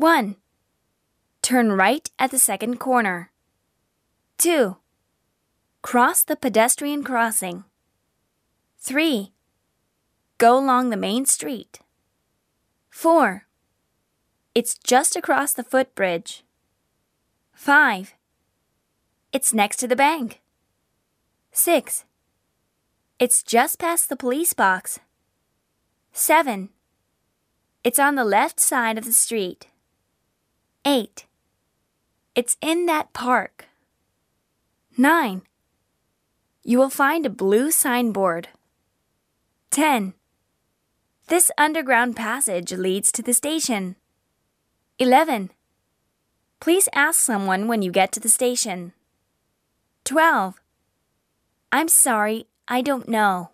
1. Turn right at the second corner. 2. Cross the pedestrian crossing. 3. Go along the main street. 4. It's just across the footbridge. 5. It's next to the bank. 6. It's just past the police box. 7. It's on the left side of the street. 8. It's in that park. 9. You will find a blue signboard. 10. This underground passage leads to the station. 11. Please ask someone when you get to the station. 12. I'm sorry, I don't know.